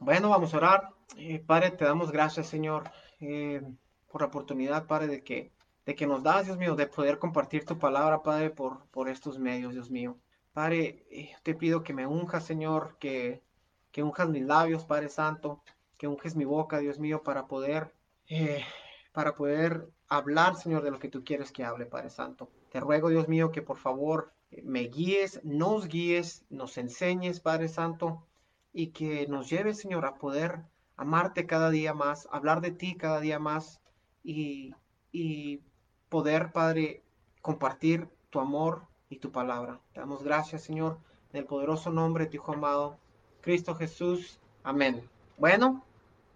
Bueno, vamos a orar. Eh, padre, te damos gracias, Señor, eh, por la oportunidad, Padre, de que, de que nos das, Dios mío, de poder compartir tu palabra, Padre, por, por estos medios, Dios mío. Padre, eh, te pido que me unjas, Señor, que, que unjas mis labios, Padre Santo, que unges mi boca, Dios mío, para poder, para poder hablar, Señor, de lo que tú quieres que hable, Padre Santo. Te ruego, Dios mío, que por favor me guíes, nos guíes, nos enseñes, Padre Santo, y que nos lleves, Señor, a poder amarte cada día más, hablar de ti cada día más y, y poder, Padre, compartir tu amor y tu palabra. Te damos gracias, Señor, en el poderoso nombre de tu Hijo amado, Cristo Jesús. Amén. Bueno,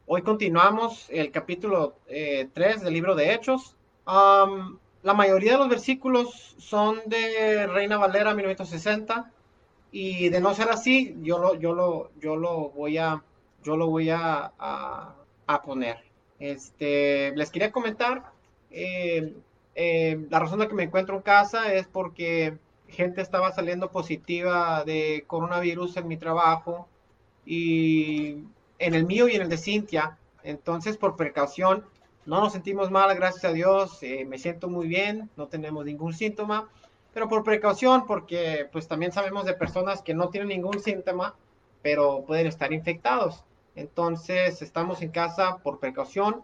hoy continuamos el capítulo 3 eh, del libro de Hechos. la mayoría de los versículos son de Reina Valera 1960 y de no ser así, yo lo, yo lo, yo lo voy a yo lo voy a, a, poner. Este, les quería comentar, eh, eh, la razón de que me encuentro en casa es porque gente estaba saliendo positiva de coronavirus en mi trabajo y en el mío y en el de Cintia. Entonces, por precaución, no nos sentimos mal, gracias a Dios, eh, me siento muy bien, no tenemos ningún síntoma, pero por precaución, porque pues también sabemos de personas que no tienen ningún síntoma, pero pueden estar infectados. Entonces, estamos en casa por precaución.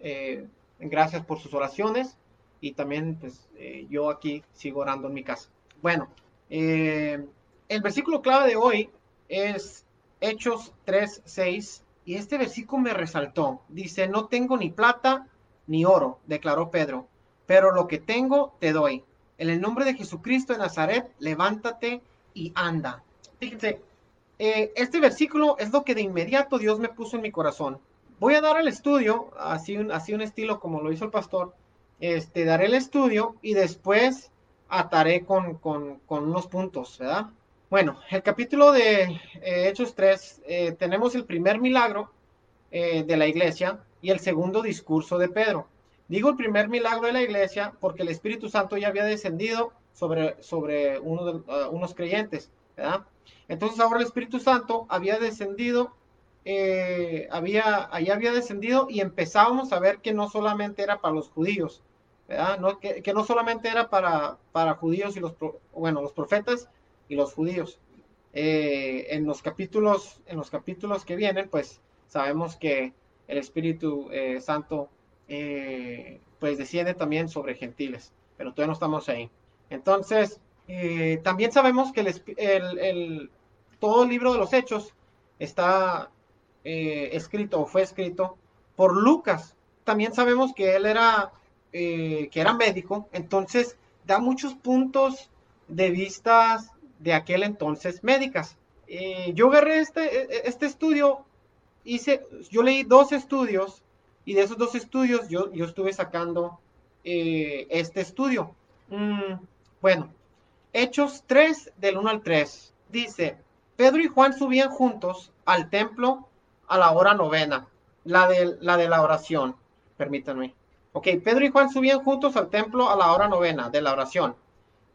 Eh, gracias por sus oraciones. Y también, pues, eh, yo aquí sigo orando en mi casa. Bueno, eh, el versículo clave de hoy es Hechos 3, 6. Y este versículo me resaltó. Dice, no tengo ni plata ni oro, declaró Pedro, pero lo que tengo te doy. En el nombre de Jesucristo de Nazaret, levántate y anda. Fíjense, eh, este versículo es lo que de inmediato Dios me puso en mi corazón. Voy a dar el estudio, así un, así un estilo como lo hizo el pastor. Este, daré el estudio y después ataré con, unos puntos, ¿verdad? Bueno, el capítulo de eh, Hechos 3, eh, tenemos el primer milagro de la iglesia y el segundo discurso de Pedro. Digo el primer milagro de la iglesia porque el Espíritu Santo ya había descendido sobre, sobre uno unos creyentes, ¿verdad? Entonces ahora el Espíritu Santo había descendido, eh, había, ahí había descendido y empezábamos a ver que no solamente era para los judíos, ¿verdad? No, que, no solamente era para, para judíos y los, bueno, los profetas y los judíos. Eh, en los capítulos, en los capítulos que vienen, pues sabemos que el Espíritu eh, Santo pues desciende también sobre gentiles, pero todavía no estamos ahí. Entonces, también sabemos que el, todo el libro de los hechos está eh, escrito o fue escrito por Lucas. También sabemos que él era, eh, que era médico, entonces da muchos puntos de vista de aquel entonces médicas. Eh, yo agarré este, e, e, este estudio, hice, yo leí dos estudios y de esos dos estudios yo, yo estuve sacando este estudio. Mm, bueno, Hechos 3 del 1 al 3. Dice, Pedro y Juan subían juntos al templo a la hora novena, la de la, de la oración. Permítanme. Ok, Pedro y Juan subían juntos al templo a la hora novena de la oración.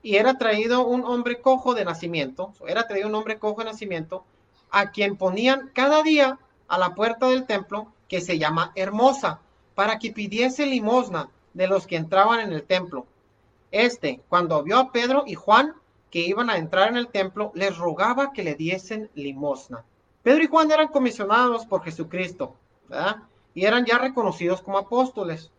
Y era traído un hombre cojo de nacimiento, era traído un hombre cojo de nacimiento, a quien ponían cada día a la puerta del templo, que se llama Hermosa, para que pidiese limosna de los que entraban en el templo. Este, cuando vio a Pedro y Juan, que iban a entrar en el templo, les rogaba que le diesen limosna. Pedro y Juan eran comisionados por Jesucristo, ¿verdad? Y eran ya reconocidos como apóstoles.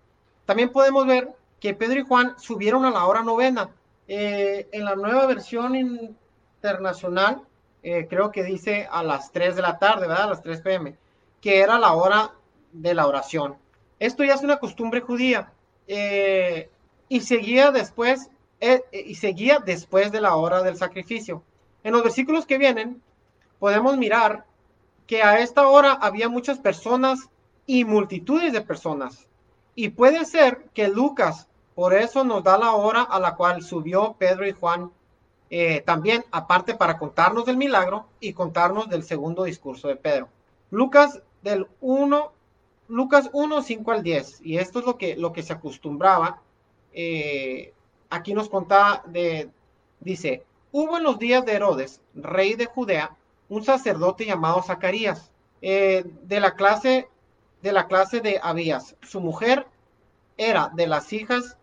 También podemos ver que Pedro y Juan subieron a la hora novena. Eh, en la nueva versión internacional, eh, creo que dice a las 3 de la tarde, ¿verdad? A las 3 pm, que era la hora de la oración. Esto ya es una costumbre judía. Eh, y seguía después eh, eh, y seguía después de la hora del sacrificio. En los versículos que vienen, podemos mirar que a esta hora había muchas personas y multitudes de personas. Y puede ser que Lucas, por eso nos da la hora a la cual subió Pedro y Juan, también aparte para contarnos del milagro y contarnos del segundo discurso de Pedro. Lucas del 1, Lucas 1, 5 al 10. Y esto es lo que, lo que se acostumbraba aquí nos contaba de, dice, hubo en los días de Herodes, rey de Judea, un sacerdote llamado Zacarías, eh, de la clase de la clase de Abías. Su mujer era de las hijas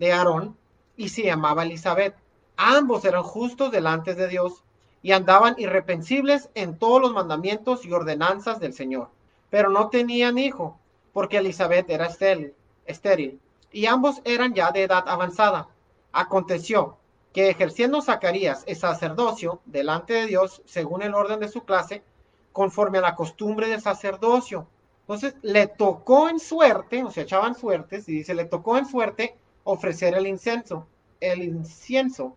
de Aarón y se llamaba Elizabeth. Ambos eran justos delante de Dios y andaban irreprensibles en todos los mandamientos y ordenanzas del Señor. Pero no tenían hijo, porque Elizabeth era estéril, estéril y ambos eran ya de edad avanzada. Aconteció que ejerciendo Zacarías el sacerdocio delante de Dios, según el orden de su clase, conforme a la costumbre del sacerdocio. Entonces le tocó en suerte, o sea, echaban suertes, y dice, le tocó en suerte ofrecer el incienso, el incienso,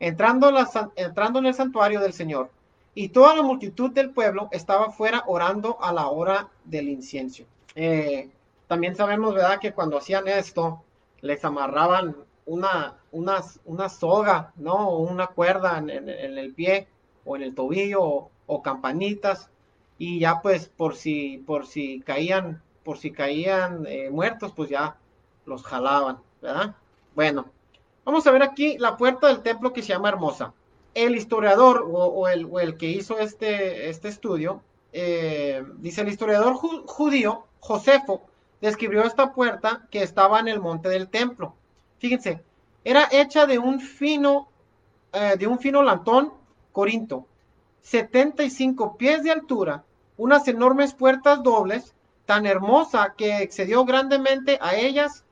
entrando, entrando en el santuario del Señor. Y toda la multitud del pueblo estaba fuera orando a la hora del incienso. Eh, también sabemos, ¿verdad?, que cuando hacían esto, les amarraban una, una, una soga, ¿no? O una cuerda en, el pie o en el tobillo o, campanitas y ya pues por si, por si caían, por si caían eh, muertos, pues ya los jalaban, ¿verdad? Bueno, vamos a ver aquí la puerta del templo que se llama Hermosa. El historiador o, el, que hizo este, este estudio, eh, dice el historiador judío Josefo, describió esta puerta que estaba en el monte del templo. Fíjense, era hecha de un fino, eh, de un fino lantón corinto, 75 pies de altura, unas enormes puertas dobles, tan hermosa que excedió grandemente a ellas,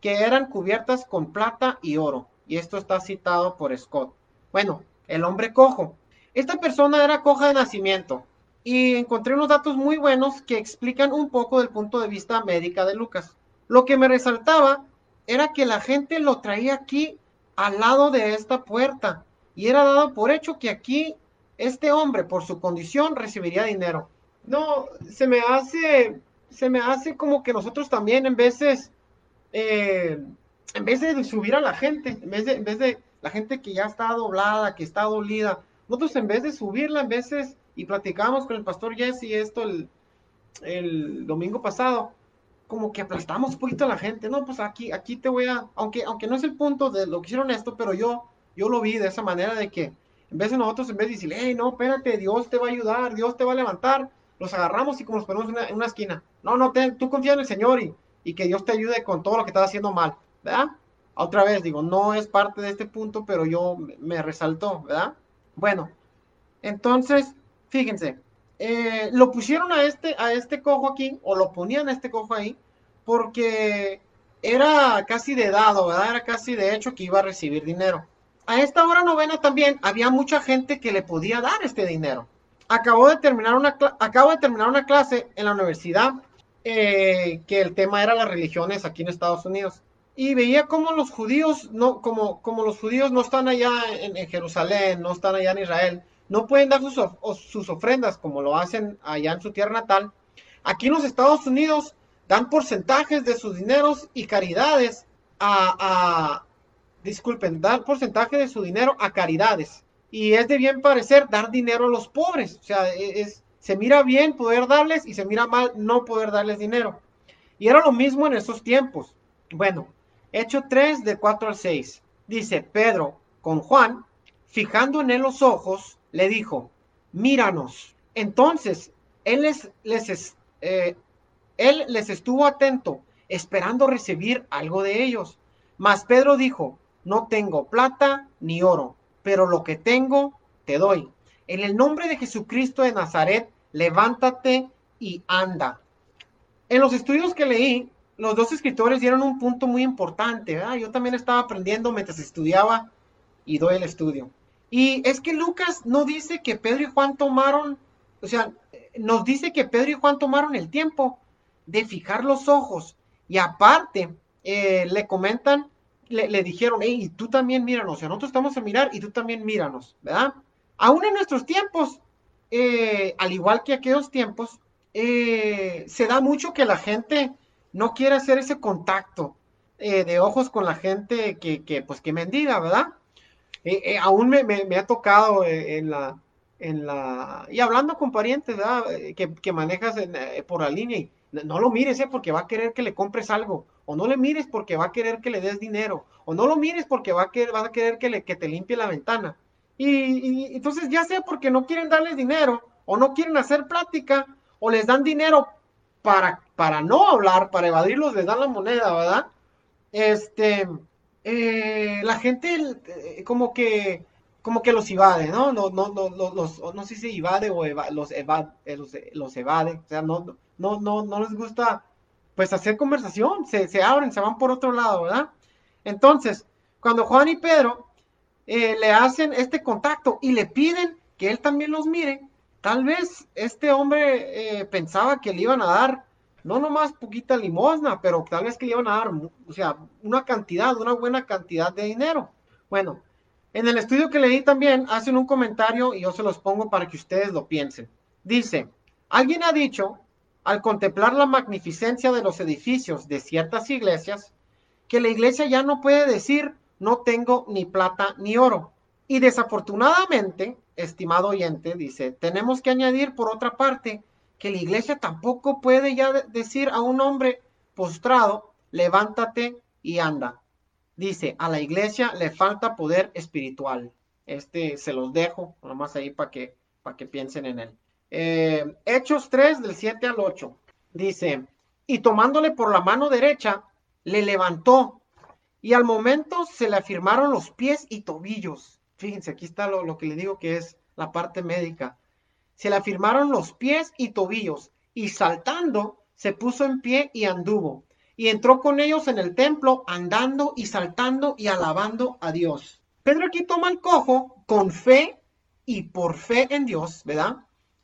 que eran cubiertas con plata y oro. Y esto está citado por Scott. Bueno, el hombre cojo. Esta persona era coja de nacimiento, y encontré unos datos muy buenos que explican un poco del punto de vista médica de Lucas. Lo que me resaltaba era que la gente lo traía aquí al lado de esta puerta y era dado por hecho que aquí este hombre por su condición recibiría dinero. No, se me hace, se me hace como que nosotros también en veces, eh, en vez de subir a la gente, en vez de, en vez de la gente que ya está doblada, que está dolida, nosotros en vez de subirla, en veces y platicamos con el pastor Jesse esto el, domingo pasado, como que aplastamos un poquito a la gente, no, pues aquí, aquí te voy a, aunque, aunque no es el punto de lo que hicieron esto, pero yo, yo lo vi de esa manera de que en vez de nosotros, en vez de decir, hey, no, espérate, Dios te va a ayudar, Dios te va a levantar, los agarramos y como los ponemos en una, esquina. No, no, tú confía en el Señor y, y que Dios te ayude con todo lo que estás haciendo mal, ¿verdad? Otra vez, digo, no es parte de este punto, pero yo me resaltó, ¿verdad? Bueno, entonces, fíjense, eh, lo pusieron a este, a este cojo aquí, o lo ponían a este cojo ahí, porque era casi de dado, ¿verdad? Era casi de hecho que iba a recibir dinero. A esta hora novena también había mucha gente que le podía dar este dinero. Acabo de terminar una, acabo de terminar una clase en la universidad eh, que el tema era las religiones aquí en Estados Unidos. Y veía como los judíos, no, como, como los judíos no están allá en Jerusalén, no están allá en Israel, no pueden dar sus, ofrendas como lo hacen allá en su tierra natal. Aquí en los Estados Unidos dan porcentajes de sus dineros y caridades a, disculpen, dan porcentaje de su dinero a caridades. Y es de bien parecer dar dinero a los pobres. O sea, e, es, se mira bien poder darles y se mira mal no poder darles dinero. Y era lo mismo en esos tiempos. Bueno, hecho 3 de 4 al 6. Dice Pedro con Juan, fijando en él los ojos, le dijo, míranos. Entonces, él les, eh, él les estuvo atento, esperando recibir algo de ellos. Mas Pedro dijo, no tengo plata ni oro, pero lo que tengo te doy. En el nombre de Jesucristo de Nazaret, levántate y anda. En los estudios que leí, los dos escritores dieron un punto muy importante. Yo también estaba aprendiendo mientras estudiaba y doy el estudio. Y es que Lucas no dice que Pedro y Juan tomaron, o sea, nos dice que Pedro y Juan tomaron el tiempo de fijar los ojos. Y aparte, eh, le comentan, le, dijeron, hey, tú también míranos, o sea, nosotros estamos a mirar y tú también míranos, ¿verdad? Aún en nuestros tiempos, eh, al igual que aquellos tiempos, eh, se da mucho que la gente no quiere hacer ese contacto de ojos con la gente que, pues, que mendiga, ¿verdad? Eh, eh, aún me, ha tocado eh, en la, en la, y hablando con parientes, Que, manejas por la línea y no lo mires, porque va a querer que le compres algo, o no le mires porque va a querer que le des dinero, o no lo mires porque va a querer, va a querer que, le, que te limpie la ventana. Y, entonces ya sea porque no quieren darles dinero, o no quieren hacer plática, o les dan dinero para, para no hablar, para evadirlos, les dan la moneda, ¿verdad? Este, eh, la gente eh, como que como que los evade, ¿no? No, no, no, los, no sé si evade o los, evade, eh, los, evade, o sea, no, no, no, no les gusta pues hacer conversación, se, se abren, se van por otro lado, ¿verdad? Entonces, cuando Juan y Pedro le hacen este contacto y le piden que él también los mire, tal vez este hombre pensaba que le iban a dar no nomás poquita limosna, pero tal vez que le iban a dar, o sea, una cantidad, una buena cantidad de dinero. Bueno, en el estudio que leí también hacen un comentario y yo se los pongo para que ustedes lo piensen. Dice, alguien ha dicho, al contemplar la magnificencia de los edificios de ciertas iglesias, que la iglesia ya no puede decir, no tengo ni plata ni oro. Y desafortunadamente, estimado oyente, dice, tenemos que añadir por otra parte que la iglesia tampoco puede ya decir a un hombre postrado, levántate y anda. Dice, a la iglesia le falta poder espiritual. Este se los dejo, nomás ahí para que, para que piensen en él. Eh, Hechos 3 del 7 al 8. Dice, y tomándole por la mano derecha, le levantó y al momento se le afirmaron los pies y tobillos. Fíjense, aquí está lo, que le digo que es la parte médica se le afirmaron los pies y tobillos, y saltando se puso en pie y anduvo, y entró con ellos en el templo, andando y saltando y alabando a Dios. Pedro aquí toma el cojo con fe y por fe en Dios, ¿verdad?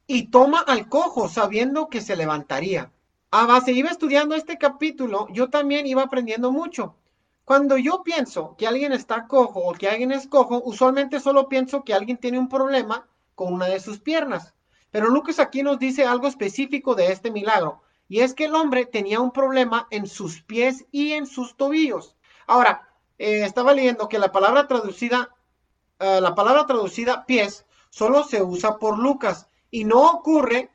Y toma al cojo sabiendo que se levantaría. A base iba estudiando este capítulo, yo también iba aprendiendo mucho. Cuando yo pienso que alguien está cojo o que alguien es cojo, usualmente solo pienso que alguien tiene un problema con una de sus piernas. Pero Lucas aquí nos dice algo específico de este milagro, y es que el hombre tenía un problema en sus pies y en sus tobillos. Ahora, eh, estaba leyendo que la palabra traducida, eh, la palabra traducida pies, solo se usa por Lucas y no ocurre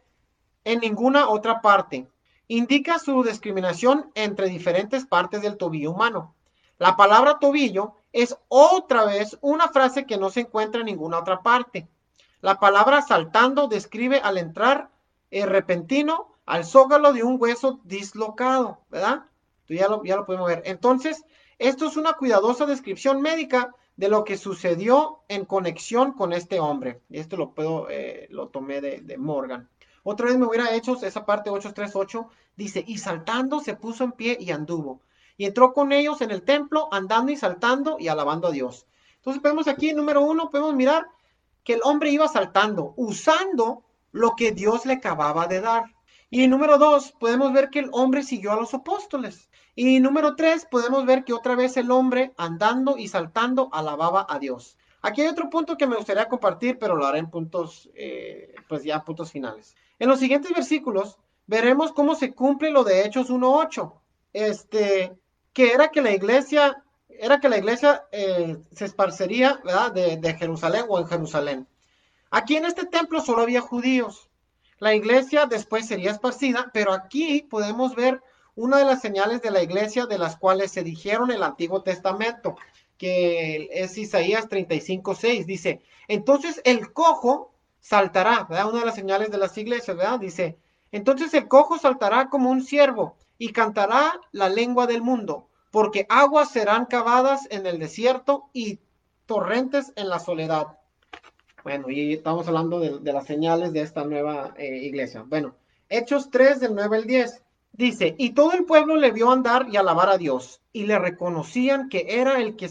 en ninguna otra parte. Indica su discriminación entre diferentes partes del tobillo humano. La palabra tobillo es otra vez una frase que no se encuentra en ninguna otra parte. La palabra saltando describe al entrar eh, repentino al zógalo de un hueso dislocado, ¿verdad? ya lo, ya lo podemos ver. Entonces, esto es una cuidadosa descripción médica de lo que sucedió en conexión con este hombre. Esto lo puedo, eh, lo tomé de, de, Morgan. Otra vez me hubiera hecho esa parte 838, dice, y saltando se puso en pie y anduvo. Y entró con ellos en el templo, andando y saltando y alabando a Dios. Entonces, podemos aquí, número uno, podemos mirar que el hombre iba saltando, usando lo que Dios le acababa de dar. Y número dos, podemos ver que el hombre siguió a los apóstoles. Y número tres, podemos ver que otra vez el hombre andando y saltando alababa a Dios. Aquí hay otro punto que me gustaría compartir, pero lo haré en puntos, eh, pues ya puntos finales. En los siguientes versículos veremos cómo se cumple lo de Hechos 1.8. Este, que era que la iglesia era que la iglesia eh, se esparcería ¿verdad? De, Jerusalén o en Jerusalén. Aquí en este templo solo había judíos. La iglesia después sería esparcida, pero aquí podemos ver una de las señales de la iglesia de las cuales se dijeron el Antiguo Testamento, que es Isaías 35, 6. Dice, entonces el cojo saltará. Una de las señales de las iglesias, ¿verdad? Dice, entonces el cojo saltará como un ciervo y cantará la lengua del mundo porque aguas serán cavadas en el desierto y torrentes en la soledad. Bueno, y estamos hablando de, las señales de esta nueva eh, iglesia. Bueno, Hechos 3 del 9 al 10. Dice, y todo el pueblo le vio andar y alabar a Dios, y le reconocían que era el que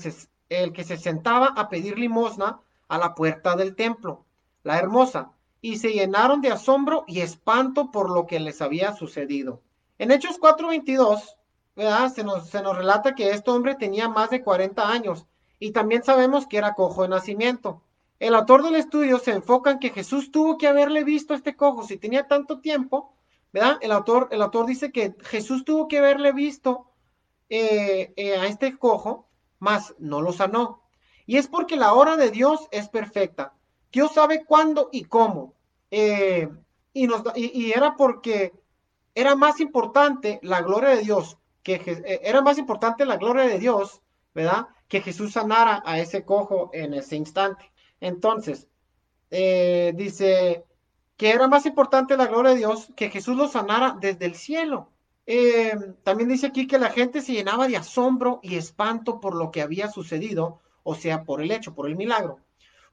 el que se sentaba a pedir limosna a la puerta del templo, la hermosa, y se llenaron de asombro y espanto por lo que les había sucedido. En Hechos 4:22 se nos, se nos relata que este hombre tenía más de 40 años y también sabemos que era cojo de nacimiento. El autor del estudio se enfoca en que Jesús tuvo que haberle visto a este cojo si tenía tanto tiempo, ¿verdad? El autor, el autor dice que Jesús tuvo que haberle visto eh, eh, a este cojo, mas no lo sanó. Y es porque la hora de Dios es perfecta. Dios sabe cuándo y cómo. Eh, y, nos, y era porque era más importante la gloria de Dios que eh, era más importante la gloria de Dios, ¿verdad? Que Jesús sanara a ese cojo en ese instante. Entonces, eh, dice que era más importante la gloria de Dios que Jesús lo sanara desde el cielo. Eh, también dice aquí que la gente se llenaba de asombro y espanto por lo que había sucedido, o sea, por el hecho, por el milagro.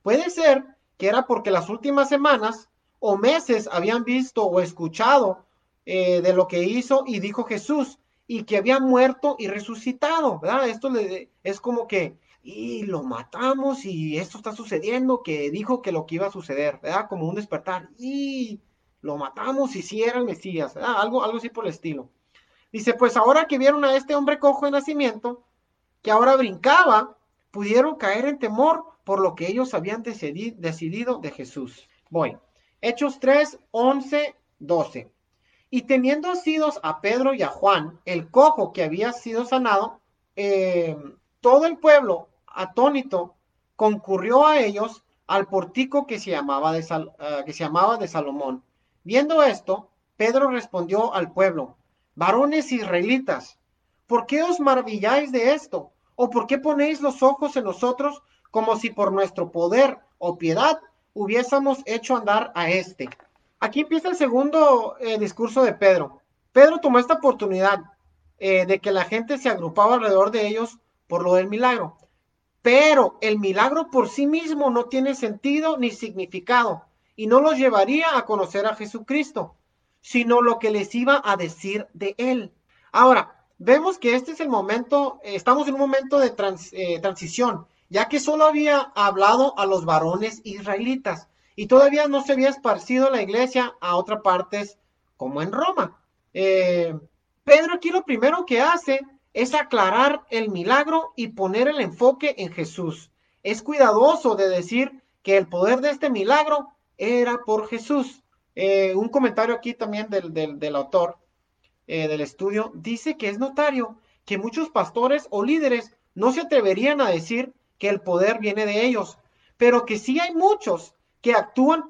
Puede ser que era porque las últimas semanas o meses habían visto o escuchado eh, de lo que hizo y dijo Jesús y que había muerto y resucitado, ¿verdad? Esto le, es como que, y lo matamos y esto está sucediendo, que dijo que lo que iba a suceder, ¿verdad? Como un despertar, y lo matamos y si era el Mesías, ¿verdad? Algo, algo así por el estilo. Dice, pues ahora que vieron a este hombre cojo de nacimiento, que ahora brincaba, pudieron caer en temor por lo que ellos habían decidido de Jesús. Voy. Hechos 3, 11, 12. Y teniendo asidos a Pedro y a Juan, el cojo que había sido sanado, eh, todo el pueblo, atónito, concurrió a ellos al portico que se llamaba de, eh, que se llamaba de Salomón. Viendo esto, Pedro respondió al pueblo, varones israelitas, ¿por qué os maravilláis de esto? ¿O por qué ponéis los ojos en nosotros como si por nuestro poder o piedad hubiésemos hecho andar a este? Aquí empieza el segundo eh, discurso de Pedro. Pedro tomó esta oportunidad eh, de que la gente se agrupaba alrededor de ellos por lo del milagro. Pero el milagro por sí mismo no tiene sentido ni significado y no los llevaría a conocer a Jesucristo sino lo que les iba a decir de él. Ahora, vemos que este es el momento, eh, estamos en un momento de eh, transición, ya que solo había hablado a los varones israelitas y todavía no se había esparcido la iglesia a otras partes como en Roma. Eh, Pedro aquí lo primero que hace es aclarar el milagro y poner el enfoque en Jesús. Es cuidadoso de decir que el poder de este milagro era por Jesús. Eh, un comentario aquí también del, autor eh, del estudio dice que es notario que muchos pastores o líderes no se atreverían a decir que el poder viene de ellos, pero que sí hay muchos que actúan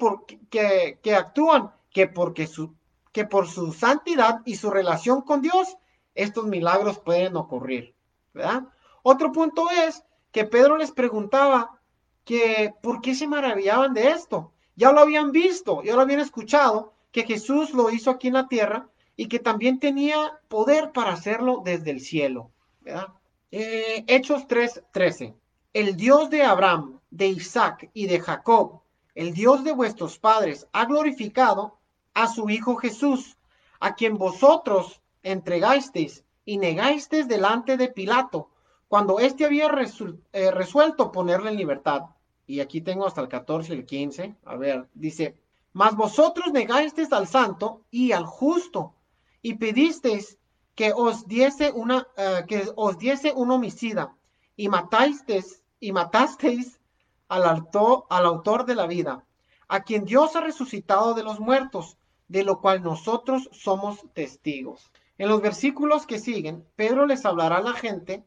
que, que actúan que porque su que por su santidad y su relación con Dios estos milagros pueden ocurrir, ¿verdad? Otro punto es que Pedro les preguntaba que por qué se maravillaban de esto ya lo habían visto, ya lo habían escuchado, que Jesús lo hizo aquí en la tierra y que también tenía poder para hacerlo desde el cielo. Eh, Hechos 3:13. El Dios de Abraham, de Isaac y de Jacob, el Dios de vuestros padres, ha glorificado a su Hijo Jesús, a quien vosotros entregasteis y negasteis delante de Pilato, cuando éste había eh, resuelto ponerle en libertad y aquí tengo hasta el 14 y el 15. A ver, dice, mas vosotros negasteis al santo y al justo y pedisteis que os diese una eh, que os diese un homicida y matasteis y matasteis al autor, al autor de la vida, a quien Dios ha resucitado de los muertos, de lo cual nosotros somos testigos. En los versículos que siguen, Pedro les hablará a la gente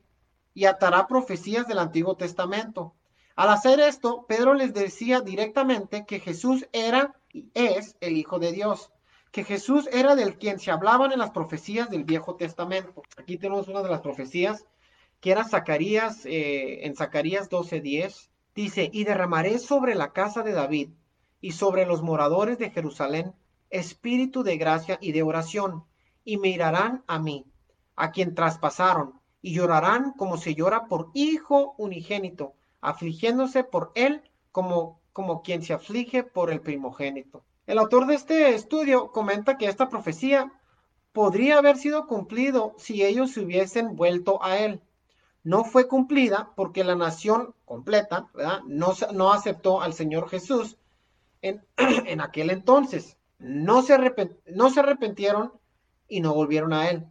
y atará profecías del Antiguo Testamento al hacer esto, Pedro les decía directamente que Jesús era y es el Hijo de Dios, que Jesús era del quien se hablaban en las profecías del Viejo Testamento. Aquí tenemos una de las profecías que era Zacarías, eh, en Zacarías 12:10, dice, y derramaré sobre la casa de David y sobre los moradores de Jerusalén espíritu de gracia y de oración, y mirarán a mí, a quien traspasaron, y llorarán como se llora por hijo unigénito afligiéndose por él como, como quien se aflige por el primogénito. El autor de este estudio comenta que esta profecía podría haber sido cumplido si ellos se hubiesen vuelto a él. No fue cumplida porque la nación completa No, no aceptó al Señor Jesús en, en aquel entonces. No se, no se arrepintieron y no volvieron a él.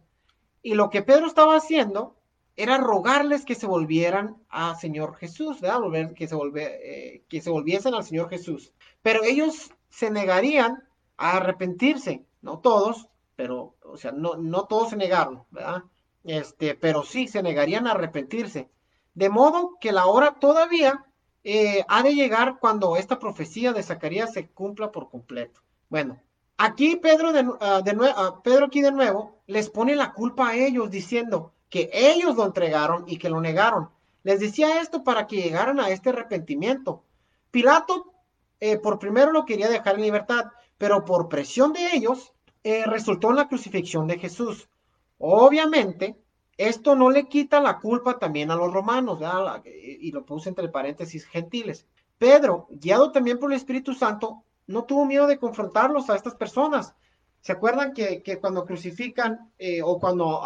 Y lo que Pedro estaba haciendo era rogarles que se volvieran a Señor Jesús, ¿verdad? Volver, que, se eh, que se volviesen al Señor Jesús. Pero ellos se negarían a arrepentirse, no todos, pero, o sea, no, no todos se negaron, ¿verdad? Este, pero sí se negarían a arrepentirse. De modo que la hora todavía eh, ha de llegar cuando esta profecía de Zacarías se cumpla por completo. Bueno, aquí Pedro, de, ah, uh, Pedro aquí de nuevo les pone la culpa a ellos diciendo, que ellos lo entregaron y que lo negaron. Les decía esto para que llegaran a este arrepentimiento. Pilato eh, por primero lo quería dejar en libertad, pero por presión de ellos eh, resultó en la crucifixión de Jesús. Obviamente, esto no le quita la culpa también a los romanos, y lo puse entre paréntesis gentiles. Pedro, guiado también por el Espíritu Santo, no tuvo miedo de confrontarlos a estas personas. ¿Se acuerdan que, cuando crucifican eh, o cuando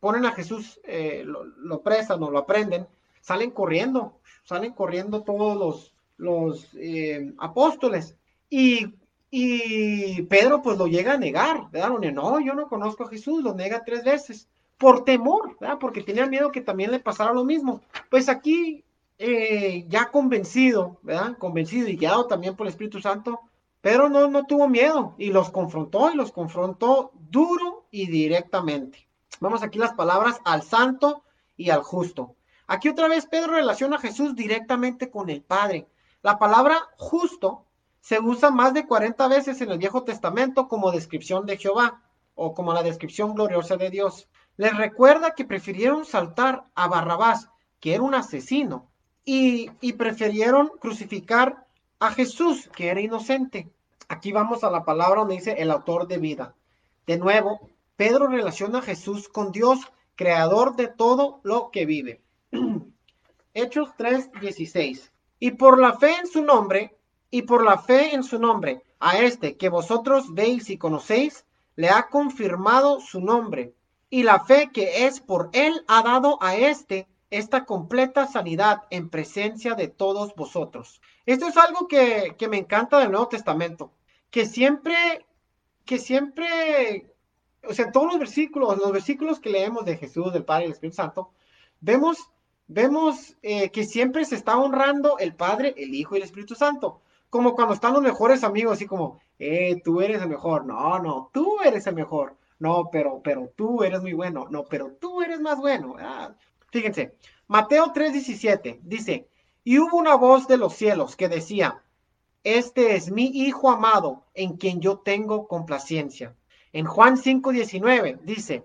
ponen a Jesús, eh, lo, presan o lo aprenden, salen corriendo, salen corriendo todos los, eh, apóstoles. Y, Pedro pues lo llega a negar, ¿verdad? No, yo no conozco a Jesús, lo nega tres veces, por temor, ¿verdad? Porque tenía miedo que también le pasara lo mismo. Pues aquí, ya convencido, ¿verdad? Convencido y guiado también por el Espíritu Santo, pero no, no tuvo miedo y los confrontó y los confrontó duro y directamente. Vamos aquí las palabras al santo y al justo. Aquí otra vez Pedro relaciona a Jesús directamente con el Padre. La palabra justo se usa más de 40 veces en el Viejo Testamento como descripción de Jehová o como la descripción gloriosa de Dios. Les recuerda que prefirieron saltar a Barrabás, que era un asesino, y, prefirieron crucificar a Jesús, que era inocente. Aquí vamos a la palabra donde dice el autor de vida. De nuevo, Pedro relaciona a Jesús con Dios, creador de todo lo que vive. Hechos 3:16. Y por la fe en su nombre, y por la fe en su nombre, a este que vosotros veis y conocéis, le ha confirmado su nombre. Y la fe que es por él ha dado a este esta completa sanidad en presencia de todos vosotros. Esto es algo que, me encanta del Nuevo Testamento, que siempre, que siempre, o sea, todos los versículos, los versículos que leemos de Jesús, del Padre y del Espíritu Santo, vemos, vemos eh, que siempre se está honrando el Padre, el Hijo y el Espíritu Santo. Como cuando están los mejores amigos, así como, eh, tú eres el mejor. No, no, tú eres el mejor. No, pero, pero tú eres muy bueno. No, pero tú eres más bueno. Fíjense, Mateo 3:17 dice, y hubo una voz de los cielos que decía, este es mi Hijo amado en quien yo tengo complacencia. En Juan 5:19 dice,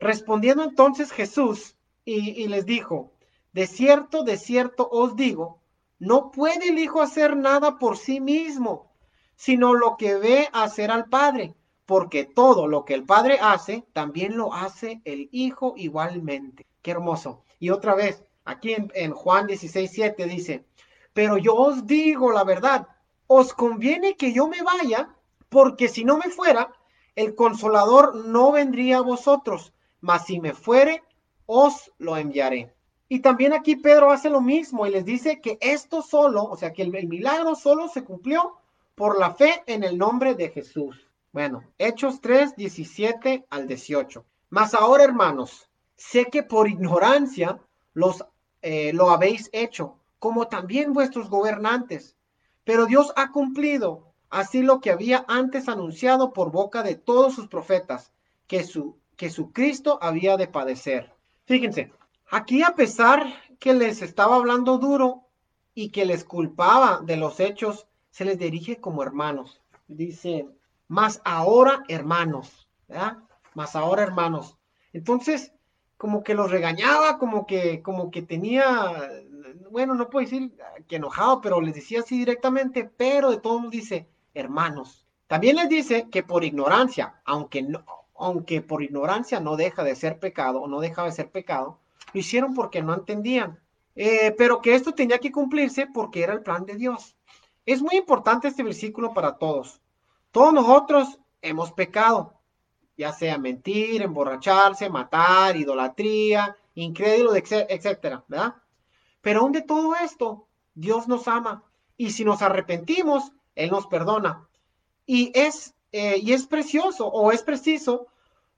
respondiendo entonces Jesús y, les dijo, de cierto, de cierto os digo, no puede el Hijo hacer nada por sí mismo, sino lo que ve hacer al Padre, porque todo lo que el Padre hace, también lo hace el Hijo igualmente. Qué hermoso. Y otra vez, aquí en, Juan 16, 7 dice, pero yo os digo la verdad, os conviene que yo me vaya, porque si no me fuera, el consolador no vendría a vosotros, mas si me fuere, os lo enviaré. Y también aquí Pedro hace lo mismo y les dice que esto solo, o sea, que el, milagro solo se cumplió por la fe en el nombre de Jesús. Bueno, Hechos 3, 17 al 18. Mas ahora, hermanos, Sé que por ignorancia los, eh, lo habéis hecho, como también vuestros gobernantes. Pero Dios ha cumplido así lo que había antes anunciado por boca de todos sus profetas, que su, que su Cristo había de padecer. Fíjense, aquí a pesar que les estaba hablando duro y que les culpaba de los hechos, se les dirige como hermanos. Dice, más ahora hermanos, ¿verdad? Más ahora hermanos. Entonces, como que los regañaba, como que, como que tenía, bueno, no puedo decir que enojado, pero les decía así directamente, pero de todos dice, hermanos. También les dice que por ignorancia, aunque no, aunque por ignorancia no deja de ser pecado o no deja de ser pecado, lo hicieron porque no entendían. Eh, pero que esto tenía que cumplirse porque era el plan de Dios. Es muy importante este versículo para todos. Todos nosotros hemos pecado ya sea mentir, emborracharse, matar, idolatría, incrédulo, etcétera, ¿verdad? Pero aún de todo esto, Dios nos ama y si nos arrepentimos, Él nos perdona. Y es, eh, y es precioso o es preciso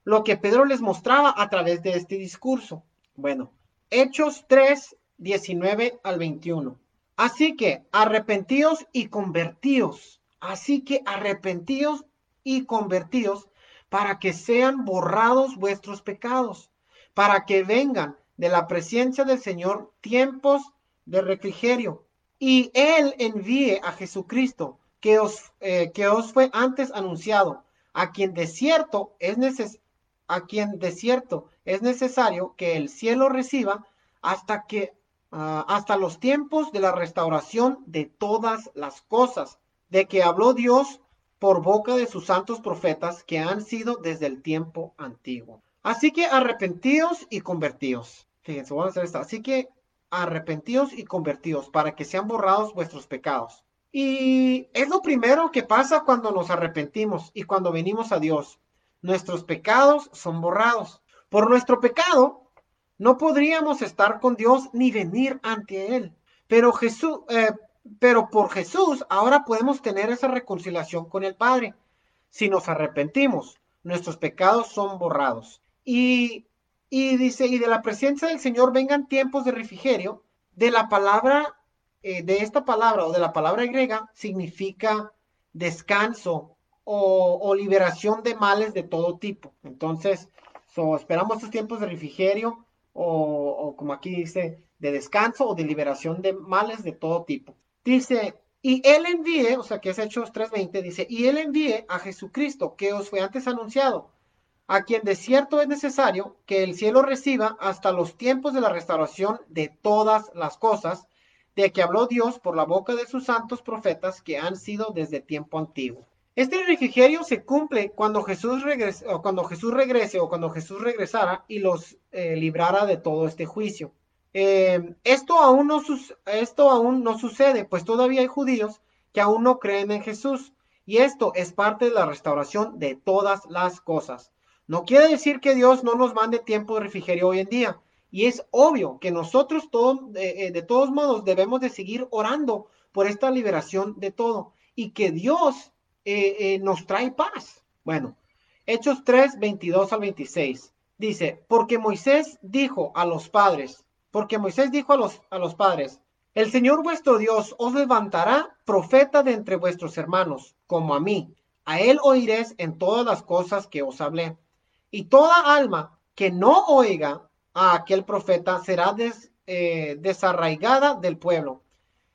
lo que Pedro les mostraba a través de este discurso. Bueno, Hechos 3, 19 al 21. Así que arrepentíos y convertíos. Así que arrepentíos y convertíos para que sean borrados vuestros pecados, para que vengan de la presencia del Señor tiempos de refrigerio, y Él envíe a Jesucristo, que os, eh, que os fue antes anunciado, a quien de cierto es neces a quien de cierto es necesario que el cielo reciba hasta que ah, hasta los tiempos de la restauración de todas las cosas, de que habló Dios por boca de sus santos profetas que han sido desde el tiempo antiguo. Así que arrepentidos y convertidos. Fíjense, vamos a hacer esto. Así que arrepentidos y convertidos para que sean borrados vuestros pecados. Y es lo primero que pasa cuando nos arrepentimos y cuando venimos a Dios. Nuestros pecados son borrados. Por nuestro pecado, no podríamos estar con Dios ni venir ante Él. Pero Jesús, eh, pero por Jesús ahora podemos tener esa reconciliación con el Padre. Si nos arrepentimos, nuestros pecados son borrados. Y, y dice, y de la presencia del Señor vengan tiempos de refrigerio. De la palabra, eh, de esta palabra o de la palabra griega, significa descanso o, o liberación de males de todo tipo. Entonces, so, esperamos estos tiempos de refrigerio o, o como aquí dice, de descanso o de liberación de males de todo tipo. Dice, y él envíe, o sea que es Hechos 3.20, dice, y él envíe a Jesucristo, que os fue antes anunciado, a quien de cierto es necesario que el cielo reciba hasta los tiempos de la restauración de todas las cosas, de que habló Dios por la boca de sus santos profetas que han sido desde tiempo antiguo. Este refrigerio se cumple cuando Jesús regrese, o cuando Jesús regrese o cuando Jesús regresara y los eh, librara de todo este juicio. Eh, esto, aún no sucede, pues todavía hay judíos que aún no creen en Jesús. Y esto es parte de la restauración de todas las cosas. No quiere decir que Dios no nos mande tiempo de refrigerio hoy en día. Y es obvio que nosotros todo, eh, de todos modos debemos de seguir orando por esta liberación de todo. Y que Dios eh, nos trae paz. Bueno, Hechos 3, 22 al 26. Dice, porque Moisés dijo a los padres, porque Moisés dijo a los, a los padres, el Señor vuestro Dios os levantará profeta de entre vuestros hermanos, como a mí. A él oiréis en todas las cosas que os hablé. Y toda alma que no oiga a aquel profeta será eh, desarraigada del pueblo.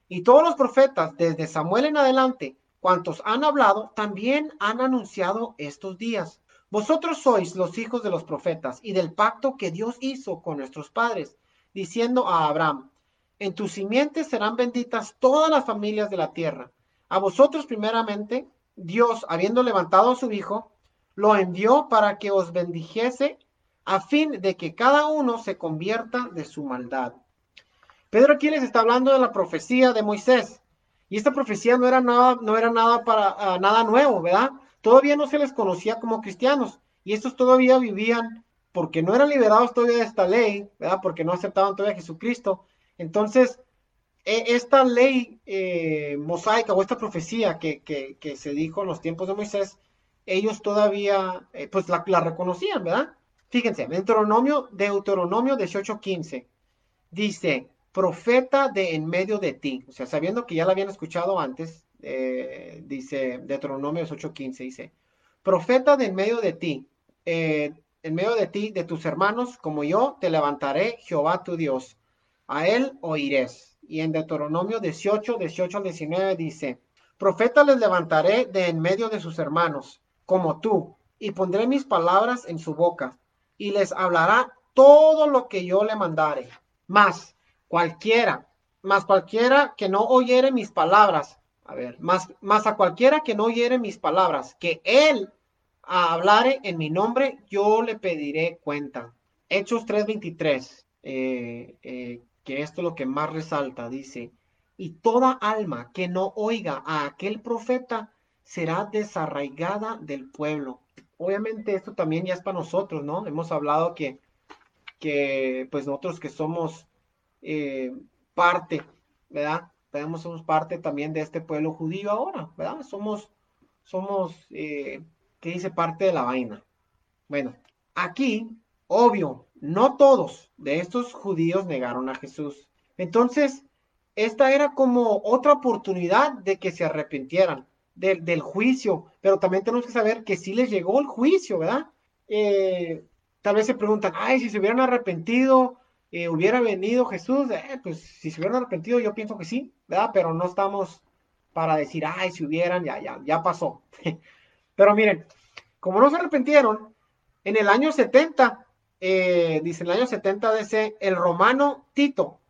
Y todos los profetas, desde Samuel en adelante, cuantos han hablado, también han anunciado estos días. Vosotros sois los hijos de los profetas y del pacto que Dios hizo con nuestros padres diciendo a Abraham, en tus simientes serán benditas todas las familias de la tierra. A vosotros primeramente, Dios, habiendo levantado a su Hijo, lo envió para que os bendijese a fin de que cada uno se convierta de su maldad. Pedro aquí les está hablando de la profecía de Moisés. Y esta profecía no era nada, no era nada para ah, nada nuevo, ¿verdad? Todavía no se les conocía como cristianos y estos todavía vivían porque no eran liberados todavía de esta ley, ¿verdad? Porque no aceptaban todavía a Jesucristo. Entonces, e, esta ley eh, mosaica o esta profecía que, se dijo en los tiempos de Moisés, ellos todavía, eh, pues la, reconocían, ¿verdad? Fíjense, Deuteronomio, Deuteronomio 18:15 dice, profeta de en medio de ti, o sea, sabiendo que ya la habían escuchado antes, eh, dice Deuteronomio 18:15, dice, profeta de en medio de ti, en medio de ti, de tus hermanos, como yo, te levantaré Jehová tu Dios. A él oirés. Y en Deuteronomio 18, 18 al 19 dice, Profeta les levantaré de en medio de sus hermanos, como tú, y pondré mis palabras en su boca, y les hablará todo lo que yo le mandare. Más cualquiera, más cualquiera que no oyere mis palabras, a ver, más, más a cualquiera que no oyere mis palabras, que él hablare en mi nombre, yo le pediré cuenta. Hechos 3:23, eh, eh, que esto es lo que más resalta, dice, y toda alma que no oiga a aquel profeta será desarraigada del pueblo. Obviamente esto también ya es para nosotros, ¿no? Hemos hablado que, que pues nosotros que somos eh, parte, ¿verdad? Tenemos, somos parte también de este pueblo judío ahora, ¿verdad? Somos, somos que dice parte de la vaina. Bueno, aquí, obvio, no todos de estos judíos negaron a Jesús. Entonces, esta era como otra oportunidad de que se arrepintieran del, juicio, pero también tenemos que saber que sí les llegó el juicio, ¿verdad? Eh, tal vez se preguntan, ay, si se hubieran arrepentido, eh, hubiera venido Jesús, eh, pues si se hubieran arrepentido, yo pienso que sí, ¿verdad? Pero no estamos para decir, ay, si hubieran, ya, ya, ya pasó. Pero miren, como no se arrepintieron, en el año 70, eh, dice el año 70 ese, el romano Tito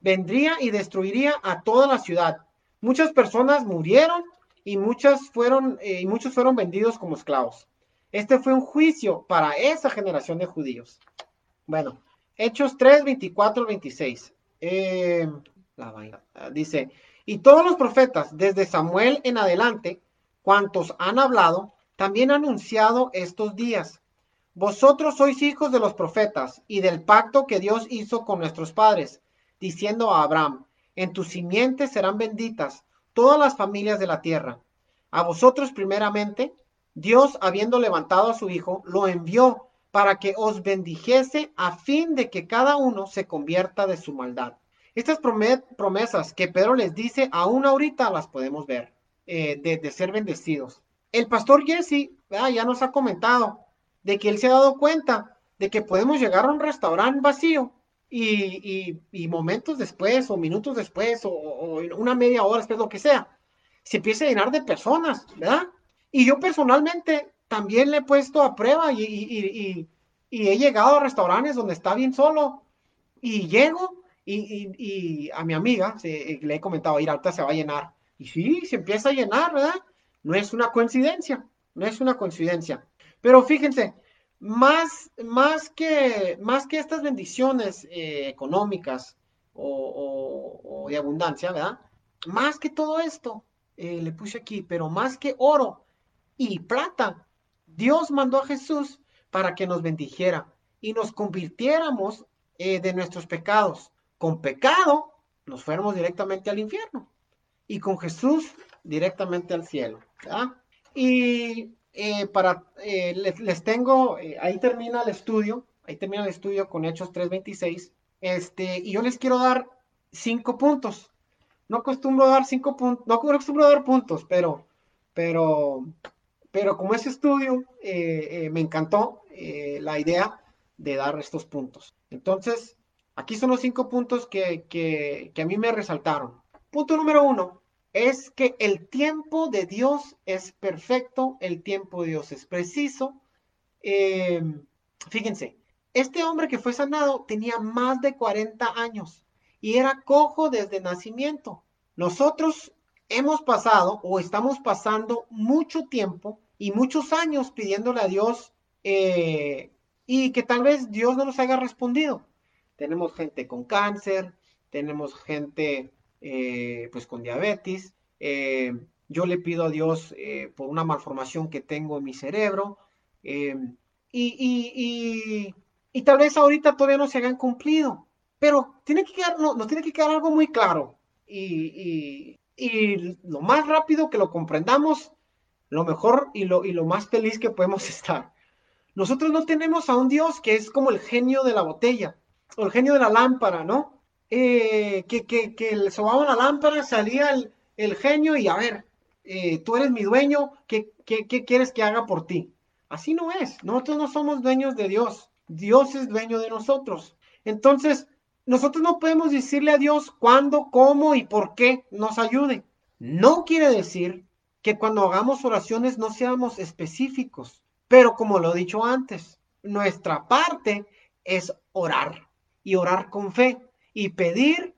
vendría y destruiría a toda la ciudad. Muchas personas murieron y, muchas fueron, y muchos fueron vendidos como esclavos. Este fue un juicio para esa generación de judíos. Bueno, Hechos 3, 24 26. la dice, y todos los profetas, desde Samuel en adelante, cuantos han hablado, también han anunciado estos días. Vosotros sois hijos de los profetas y del pacto que Dios hizo con nuestros padres, diciendo a Abraham, en tus simientes serán benditas todas las familias de la tierra. A vosotros primeramente, Dios, habiendo levantado a su Hijo, lo envió para que os bendijese a fin de que cada uno se convierta de su maldad. Estas promesas que Pedro les dice, aún ahorita las podemos ver, eh, de, ser bendecidos. El pastor Jesse ya nos ha comentado de que él se ha dado cuenta de que podemos llegar a un restaurante vacío y, momentos después o minutos después o, una media hora después, lo que sea, se empieza a llenar de personas, ¿verdad? Y yo personalmente también le he puesto a prueba y, he llegado a restaurantes donde está bien solo y llego y, a mi amiga le he comentado, ir ahorita se va a llenar. Y sí, se empieza a llenar, ¿verdad? No es una coincidencia, no es una coincidencia. Pero fíjense, más, más, que, más que estas bendiciones eh, económicas o, de abundancia, ¿verdad? Más que todo esto, eh, le puse aquí, pero más que oro y plata, Dios mandó a Jesús para que nos bendijera y nos convirtiéramos eh, de nuestros pecados. Con pecado nos fuéramos directamente al infierno y con Jesús directamente al cielo. Y eh, para, eh, les, tengo, eh, ahí termina el estudio, ahí termina el estudio con Hechos 3.26, este, y yo les quiero dar cinco puntos. No acostumbro dar cinco puntos, no acostumbro dar puntos, pero, pero, pero como ese estudio me encantó la idea de dar estos puntos. Entonces, aquí son los cinco puntos que, que, que a mí me resaltaron. Punto número uno, es que el tiempo de Dios es perfecto, el tiempo de Dios es preciso. Fíjense, este hombre que fue sanado tenía más de 40 años y era cojo desde nacimiento. Nosotros hemos pasado o estamos pasando mucho tiempo y muchos años pidiéndole a Dios eh, y que tal vez Dios no nos haya respondido. Tenemos gente con cáncer, tenemos gente eh, pues con diabetes. Eh, yo le pido a Dios por una malformación que tengo en mi cerebro. Y, tal vez ahorita todavía no se hayan cumplido. Pero tiene que quedar, nos tiene que quedar algo muy claro. Y, lo más rápido que lo comprendamos, lo mejor y lo, y lo más feliz que podemos estar. Nosotros no tenemos a un Dios que es como el genio de la botella o el genio de la lámpara, ¿no? Eh, que, que, que le sobaban la lámpara, salía el, genio y a ver, eh, tú eres mi dueño, ¿qué, ¿qué, quieres que haga por ti? Así no es, nosotros no somos dueños de Dios, Dios es dueño de nosotros. Entonces, nosotros no podemos decirle a Dios cuándo, cómo y por qué nos ayude. No quiere decir que cuando hagamos oraciones no seamos específicos, pero como lo he dicho antes, nuestra parte es orar y orar con fe y pedir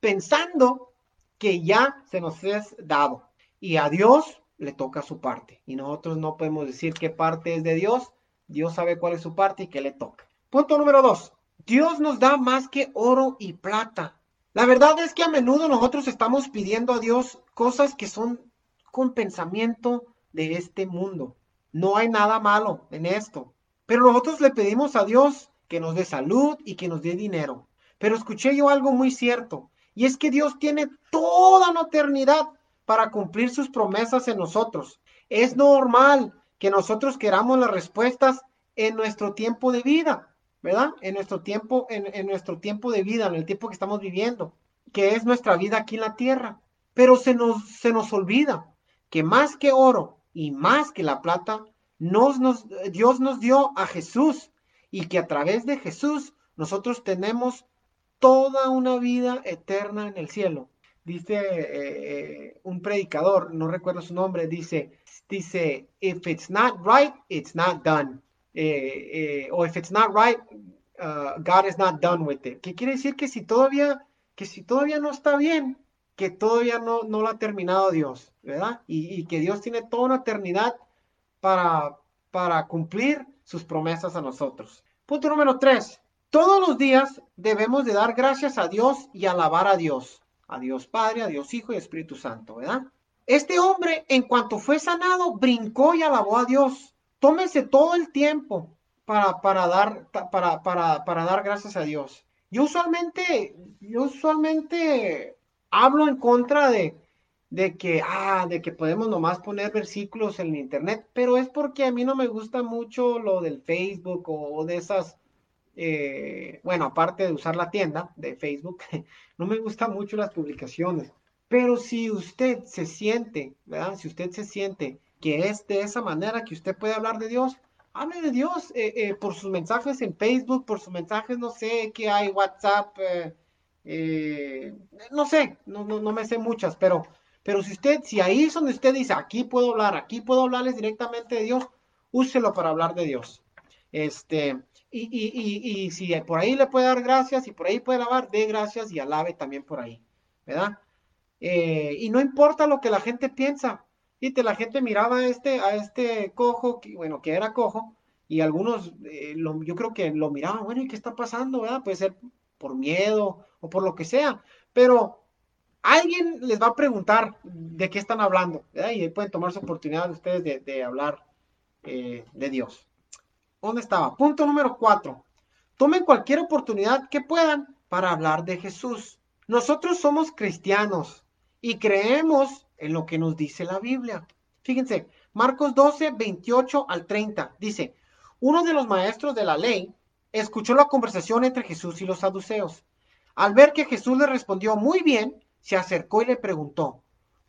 pensando que ya se nos es dado. Y a Dios le toca su parte. Y nosotros no podemos decir qué parte es de Dios. Dios sabe cuál es su parte y qué le toca. Punto número dos. Dios nos da más que oro y plata. La verdad es que a menudo nosotros estamos pidiendo a Dios cosas que son con pensamiento de este mundo. No hay nada malo en esto. Pero nosotros le pedimos a Dios que nos dé salud y que nos dé dinero. Pero escuché yo algo muy cierto, y es que Dios tiene toda la eternidad para cumplir sus promesas en nosotros. Es normal que nosotros queramos las respuestas en nuestro tiempo de vida, ¿verdad? En nuestro tiempo, en, nuestro tiempo de vida, en el tiempo que estamos viviendo, que es nuestra vida aquí en la tierra. Pero se nos, se nos olvida que más que oro y más que la plata, nos, Dios nos dio a Jesús y que a través de Jesús nosotros tenemos toda una vida eterna en el cielo. Dice eh, un predicador, no recuerdo su nombre, dice, dice, if it's not right, it's not done. Eh, eh, o if it's not right, uh, God is not done with it. ¿Qué quiere decir que si todavía, que si todavía no está bien, que todavía no, no lo ha terminado Dios. ¿verdad? Y, que Dios tiene toda una eternidad para, para cumplir sus promesas a nosotros. Punto número tres. Todos los días debemos de dar gracias a Dios y alabar a Dios. A Dios Padre, a Dios Hijo y Espíritu Santo, ¿verdad? Este hombre, en cuanto fue sanado, brincó y alabó a Dios. Tómese todo el tiempo para, para, dar, para, para, para dar gracias a Dios. Yo usualmente, yo usualmente hablo en contra de, de que, ah, de que podemos nomás poner versículos en internet, pero es porque a mí no me gusta mucho lo del Facebook o de esas, eh, bueno, aparte de usar la tienda de Facebook, no me gusta mucho las publicaciones. Pero si usted se siente, ¿verdad? Si usted se siente que es de esa manera que usted puede hablar de Dios, hable de Dios eh, eh, por sus mensajes en Facebook, por sus mensajes, no sé, que hay WhatsApp, no sé, no, no, no me sé muchas, pero pero si usted, si ahí es donde usted dice, aquí puedo hablar, aquí puedo hablarles directamente de Dios, úselo para hablar de Dios. Este, y, y, y, si por ahí le puede dar gracias y por ahí puede alabar, dé gracias y alabe también por ahí, ¿verdad? Eh, y no importa lo que la gente piensa. Fíjate, la gente miraba a este, a este cojo, bueno, que era cojo, y algunos, eh, yo creo que lo miraban, bueno, ¿y qué está pasando? ¿verdad? Puede ser por miedo o por lo que sea, pero alguien les va a preguntar de qué están hablando, y pueden tomar su oportunidad ustedes de, hablar eh, de Dios. ¿Dónde estaba? Punto número cuatro. Tomen cualquier oportunidad que puedan para hablar de Jesús. Nosotros somos cristianos y creemos en lo que nos dice la Biblia. Fíjense, Marcos 12, 28 al 30 dice, uno de los maestros de la ley escuchó la conversación entre Jesús y los saduceos. Al ver que Jesús le respondió muy bien, se acercó y le preguntó,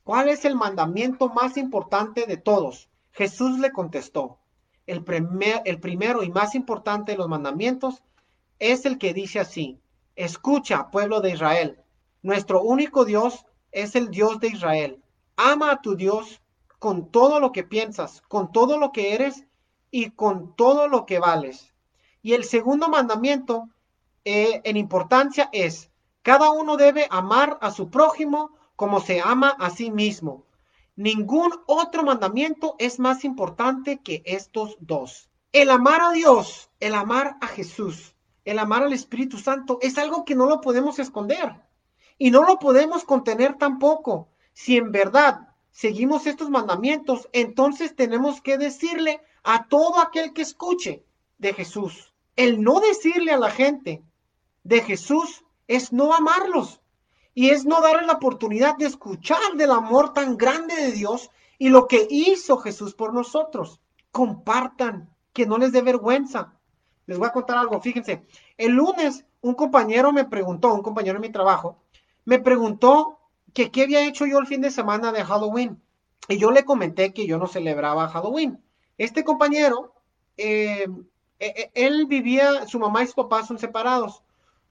¿cuál es el mandamiento más importante de todos? Jesús le contestó, el, el primero y más importante de los mandamientos es el que dice así, escucha, pueblo de Israel, nuestro único Dios es el Dios de Israel. Ama a tu Dios con todo lo que piensas, con todo lo que eres y con todo lo que vales. Y el segundo mandamiento eh, en importancia es, cada uno debe amar a su prójimo como se ama a sí mismo. Ningún otro mandamiento es más importante que estos dos. El amar a Dios, el amar a Jesús, el amar al Espíritu Santo es algo que no lo podemos esconder y no lo podemos contener tampoco. Si en verdad seguimos estos mandamientos, entonces tenemos que decirle a todo aquel que escuche de Jesús. El no decirle a la gente de Jesús es no amarlos y es no darles la oportunidad de escuchar del amor tan grande de Dios y lo que hizo Jesús por nosotros. Compartan, que no les dé vergüenza. Les voy a contar algo, fíjense. El lunes un compañero me preguntó, un compañero de mi trabajo, me preguntó que qué había hecho yo el fin de semana de Halloween. Y yo le comenté que yo no celebraba Halloween. Este compañero, eh, eh, eh, él vivía, su mamá y su papá son separados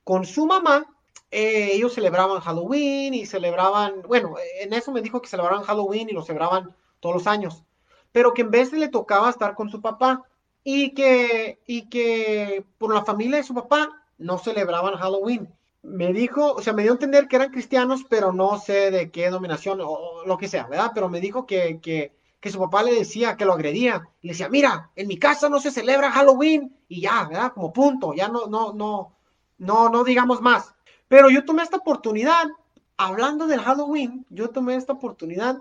con su mamá, eh, ellos celebraban Halloween y celebraban, bueno, en eso me dijo que celebraban Halloween y lo celebraban todos los años, pero que en vez de le tocaba estar con su papá y que, y que por la familia de su papá no celebraban Halloween. Me dijo, o sea, me dio a entender que eran cristianos, pero no sé de qué dominación o lo que sea, ¿verdad? Pero me dijo que, que, que su papá le decía, que lo agredía, y le decía, mira, en mi casa no se celebra Halloween, y ya, ¿verdad? Como punto, ya no, no, no, no, no digamos más. Pero yo tomé esta oportunidad, hablando del Halloween, yo tomé esta oportunidad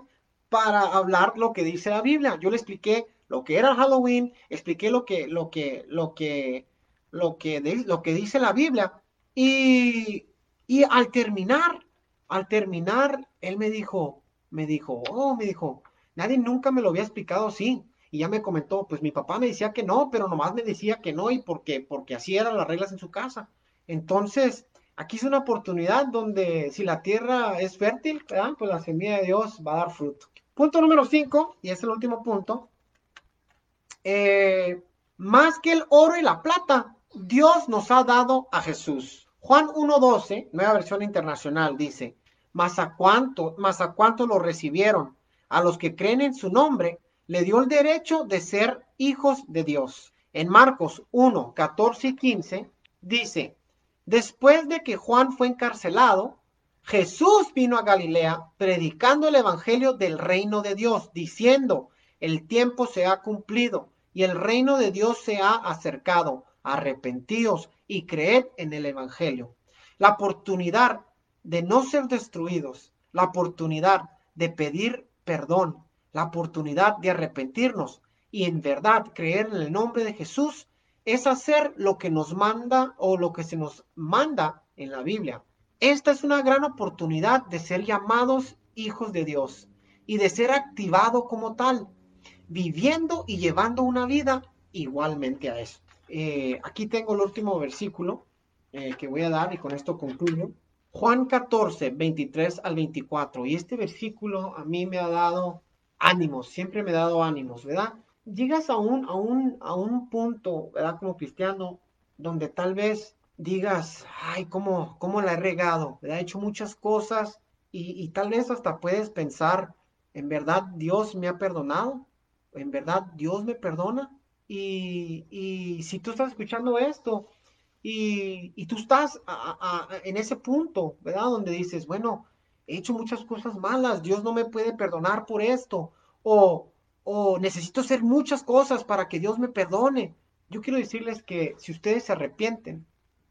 para hablar lo que dice la Biblia. Yo le expliqué lo que era Halloween, expliqué lo que, lo que, lo que, lo que, lo que dice la Biblia. Y, y al terminar, al terminar, él me dijo, me dijo, oh, me dijo, nadie nunca me lo había explicado así. Y ya me comentó, pues mi papá me decía que no, pero nomás me decía que no y porque, porque así eran las reglas en su casa. Entonces, aquí es una oportunidad donde si la tierra es fértil, pues la semilla de Dios va a dar fruto. Punto número 5, y es el último punto. Eh, más que el oro y la plata, Dios nos ha dado a Jesús. Juan 1.12, nueva versión internacional, dice, más a cuánto, más a cuánto lo recibieron, a los que creen en su nombre, le dio el derecho de ser hijos de Dios. En Marcos 1, 14 y 15 dice, Después de que Juan fue encarcelado, Jesús vino a Galilea predicando el Evangelio del reino de Dios, diciendo, el tiempo se ha cumplido y el reino de Dios se ha acercado. Arrepentíos y creed en el Evangelio. La oportunidad de no ser destruidos, la oportunidad de pedir perdón, la oportunidad de arrepentirnos y en verdad creer en el nombre de Jesús es hacer lo que nos manda o lo que se nos manda en la Biblia. Esta es una gran oportunidad de ser llamados hijos de Dios y de ser activado como tal, viviendo y llevando una vida igualmente a eso. Eh, aquí tengo el último versículo eh, que voy a dar y con esto concluyo. Juan 14, 23 al 24. Y este versículo a mí me ha dado ánimos, siempre me ha dado ánimos, ¿verdad? Llegas a un, a un, a un punto, ¿verdad? Como cristiano, donde tal vez digas, ay, ¿cómo, cómo la he regado? ¿verdad? He hecho muchas cosas y, y tal vez hasta puedes pensar, ¿en verdad Dios me ha perdonado? ¿En verdad Dios me perdona? Y, y si tú estás escuchando esto y, y tú estás en ese punto, ¿verdad? Donde dices, bueno, he hecho muchas cosas malas, Dios no me puede perdonar por esto, o, o necesito hacer muchas cosas para que Dios me perdone. Yo quiero decirles que si ustedes se arrepienten,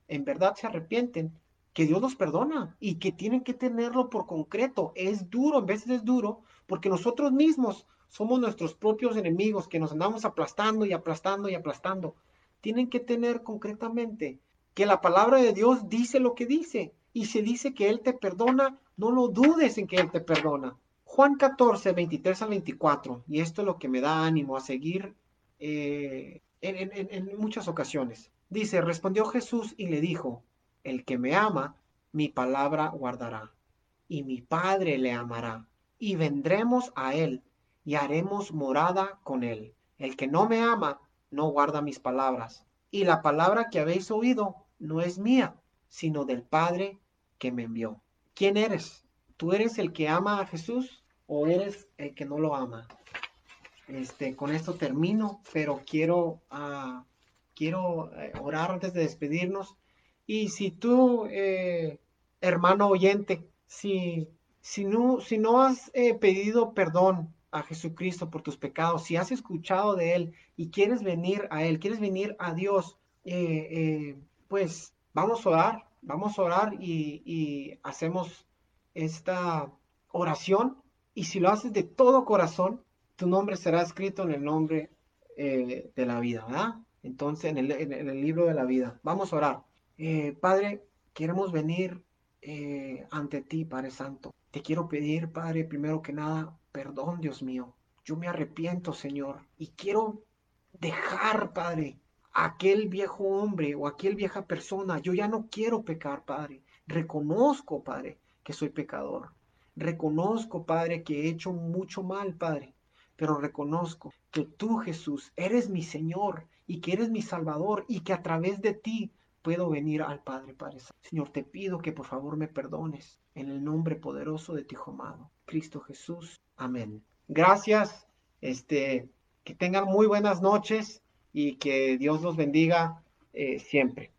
en verdad se arrepienten, que Dios los perdona y que tienen que tenerlo por concreto. Es duro, en veces es duro, porque nosotros mismos somos nuestros propios enemigos que nos andamos aplastando y aplastando y aplastando. Tienen que tener concretamente que la palabra de Dios dice lo que dice. Y si dice que Él te perdona, no lo dudes en que Él te perdona. Juan 14, 23 al 24, y esto es lo que me da ánimo a seguir eh, en, en muchas ocasiones. Dice, respondió Jesús y le dijo, el que me ama, mi palabra guardará, y mi Padre le amará, y vendremos a él, y haremos morada con él. El que no me ama, no guarda mis palabras, y la palabra que habéis oído no es mía, sino del Padre que me envió. ¿Quién eres? ¿Tú eres el que ama a Jesús o eres el que no lo ama? Este, con esto termino, pero quiero uh, quiero eh, orar antes de despedirnos. Y si tú, eh, hermano oyente, si, si, no, si no has eh, pedido perdón a Jesucristo por tus pecados, si has escuchado de Él y quieres venir a Él, quieres venir a Dios, pues vamos a orar, vamos a orar y, hacemos esta oración. Y si lo haces de todo corazón, tu nombre será escrito en el nombre de la vida, ¿verdad? entonces en el, libro de la vida. Vamos a orar. Eh, Padre, queremos venir eh, ante ti, Padre Santo. Te quiero pedir, Padre, primero que nada, perdón, Dios mío. Yo me arrepiento, Señor, y quiero dejar, Padre, aquel viejo hombre o aquel vieja persona. Yo ya no quiero pecar, Padre. Reconozco, Padre, que soy pecador. Reconozco, Padre, que he hecho mucho mal, Padre. Pero reconozco que tú, Jesús, eres mi Señor y que eres mi Salvador y que a través de ti puedo venir al Padre, Padre. Señor, te pido que por favor me perdones en el nombre poderoso de tu Hijo amado, Cristo Jesús. Amén. Gracias. Este, que tengan muy buenas noches y que Dios los bendiga eh, siempre.